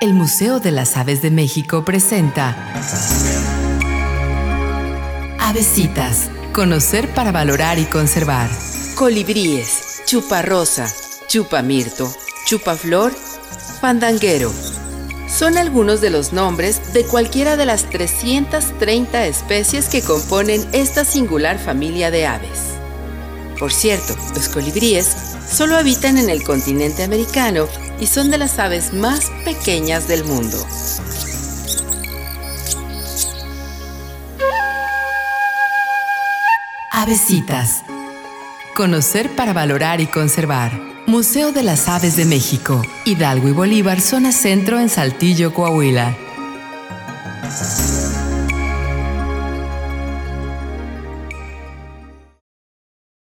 El Museo de las Aves de México presenta Avesitas. Conocer para valorar y conservar. Colibríes, chuparrosa, chupamirto, chupaflor, pandanguero. Son algunos de los nombres de cualquiera de las 330 especies que componen esta singular familia de aves. Por cierto, los colibríes solo habitan en el continente americano y son de las aves más pequeñas del mundo. Avesitas. Conocer para valorar y conservar. Museo de las Aves de México, Hidalgo y Bolívar, zona centro en Saltillo, Coahuila.